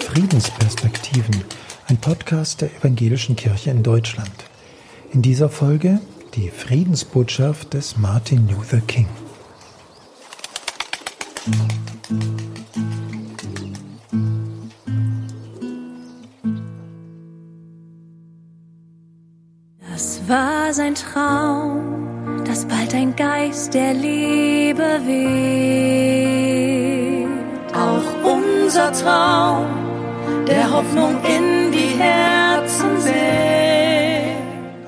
Friedensperspektiven, ein Podcast der Evangelischen Kirche in Deutschland. In dieser Folge die Friedensbotschaft des Martin Luther King. Das war sein Traum dass bald ein Geist der Liebe weht. Unser Traum, der Hoffnung in die Herzen weht.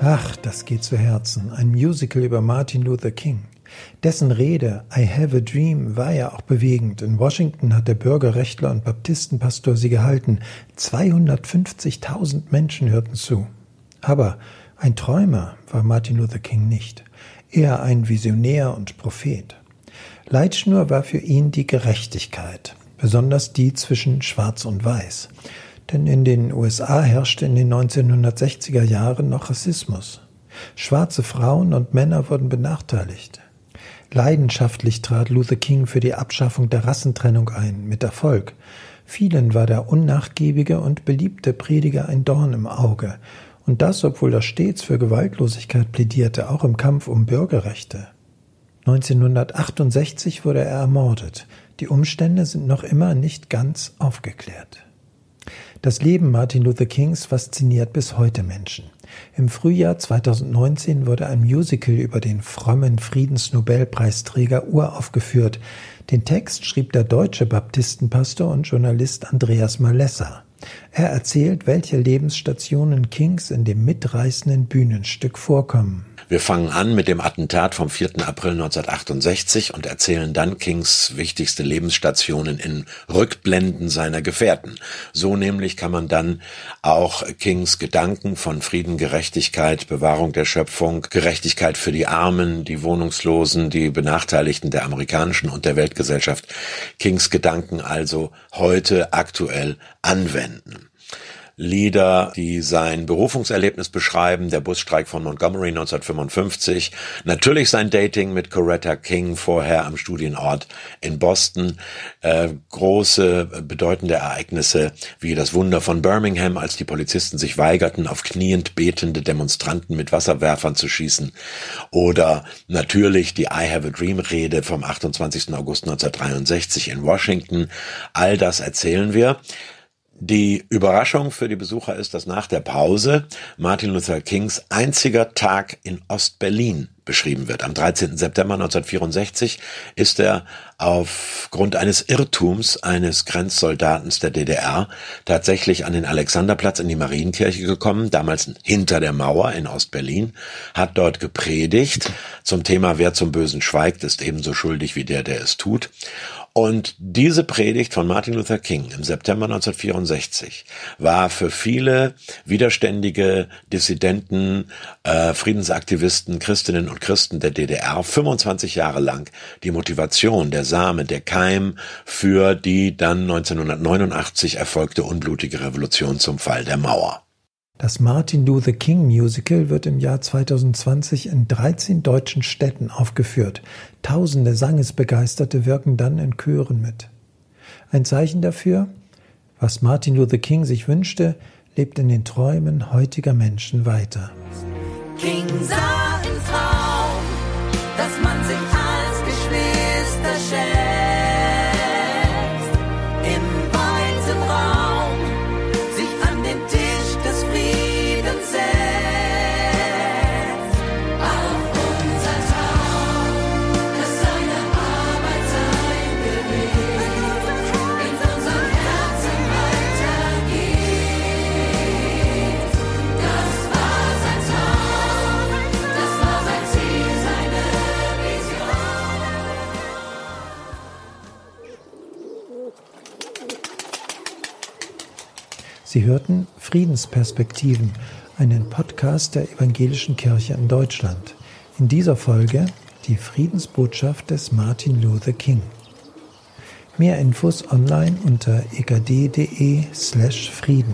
Ach, das geht zu Herzen. Ein Musical über Martin Luther King. Dessen Rede I Have a Dream war ja auch bewegend. In Washington hat der Bürgerrechtler und Baptistenpastor sie gehalten. 250.000 Menschen hörten zu. Aber ein Träumer war Martin Luther King nicht eher ein Visionär und Prophet. Leitschnur war für ihn die Gerechtigkeit, besonders die zwischen Schwarz und Weiß. Denn in den USA herrschte in den 1960er Jahren noch Rassismus. Schwarze Frauen und Männer wurden benachteiligt. Leidenschaftlich trat Luther King für die Abschaffung der Rassentrennung ein, mit Erfolg. Vielen war der unnachgiebige und beliebte Prediger ein Dorn im Auge, und das, obwohl er stets für Gewaltlosigkeit plädierte, auch im Kampf um Bürgerrechte. 1968 wurde er ermordet. Die Umstände sind noch immer nicht ganz aufgeklärt. Das Leben Martin Luther Kings fasziniert bis heute Menschen. Im Frühjahr 2019 wurde ein Musical über den frommen Friedensnobelpreisträger uraufgeführt. Den Text schrieb der deutsche Baptistenpastor und Journalist Andreas Malessa. Er erzählt, welche Lebensstationen Kings in dem mitreißenden Bühnenstück vorkommen. Wir fangen an mit dem Attentat vom 4. April 1968 und erzählen dann Kings wichtigste Lebensstationen in Rückblenden seiner Gefährten. So nämlich kann man dann auch Kings Gedanken von Frieden, Gerechtigkeit, Bewahrung der Schöpfung, Gerechtigkeit für die Armen, die Wohnungslosen, die Benachteiligten der amerikanischen und der Weltgesellschaft, Kings Gedanken also heute aktuell anwenden. Lieder, die sein Berufungserlebnis beschreiben, der Busstreik von Montgomery 1955, natürlich sein Dating mit Coretta King vorher am Studienort in Boston, äh, große bedeutende Ereignisse wie das Wunder von Birmingham, als die Polizisten sich weigerten, auf kniend betende Demonstranten mit Wasserwerfern zu schießen, oder natürlich die I Have a Dream Rede vom 28. August 1963 in Washington. All das erzählen wir. Die Überraschung für die Besucher ist, dass nach der Pause Martin Luther Kings einziger Tag in Ostberlin beschrieben wird. Am 13. September 1964 ist er aufgrund eines Irrtums eines Grenzsoldatens der DDR tatsächlich an den Alexanderplatz in die Marienkirche gekommen, damals hinter der Mauer in Ostberlin, hat dort gepredigt zum Thema Wer zum Bösen schweigt, ist ebenso schuldig wie der, der es tut. Und diese Predigt von Martin Luther King im September 1964 war für viele widerständige Dissidenten, äh, Friedensaktivisten, Christinnen und Christen der DDR 25 Jahre lang die Motivation, der Same, der Keim für die dann 1989 erfolgte unblutige Revolution zum Fall der Mauer. Das Martin Luther King Musical wird im Jahr 2020 in 13 deutschen Städten aufgeführt. Tausende Sangesbegeisterte wirken dann in Chören mit. Ein Zeichen dafür, was Martin Luther King sich wünschte, lebt in den Träumen heutiger Menschen weiter. King Sie hörten Friedensperspektiven, einen Podcast der Evangelischen Kirche in Deutschland. In dieser Folge die Friedensbotschaft des Martin Luther King. Mehr Infos online unter egd.de slash Frieden.